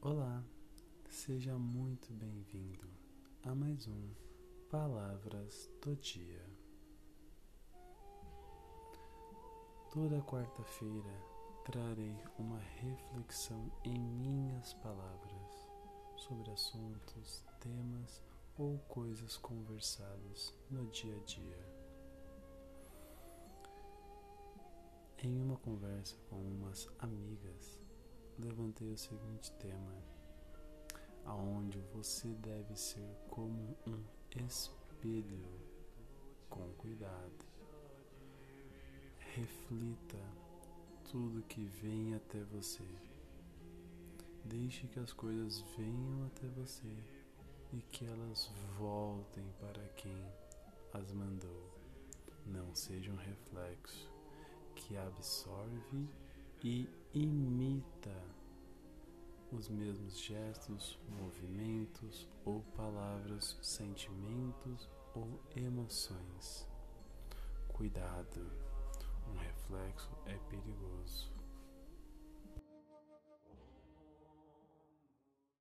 Olá, seja muito bem-vindo a mais um Palavras do Dia. Toda quarta-feira trarei uma reflexão em minhas palavras sobre assuntos, temas ou coisas conversadas no dia a dia. Em uma conversa com umas amigas, levantei o seguinte tema: aonde você deve ser como um espelho, com cuidado. Reflita tudo que vem até você. Deixe que as coisas venham até você e que elas voltem para quem as mandou. Não seja um reflexo que absorve e imita os mesmos gestos, movimentos ou palavras, sentimentos ou emoções. Cuidado, um reflexo é perigoso.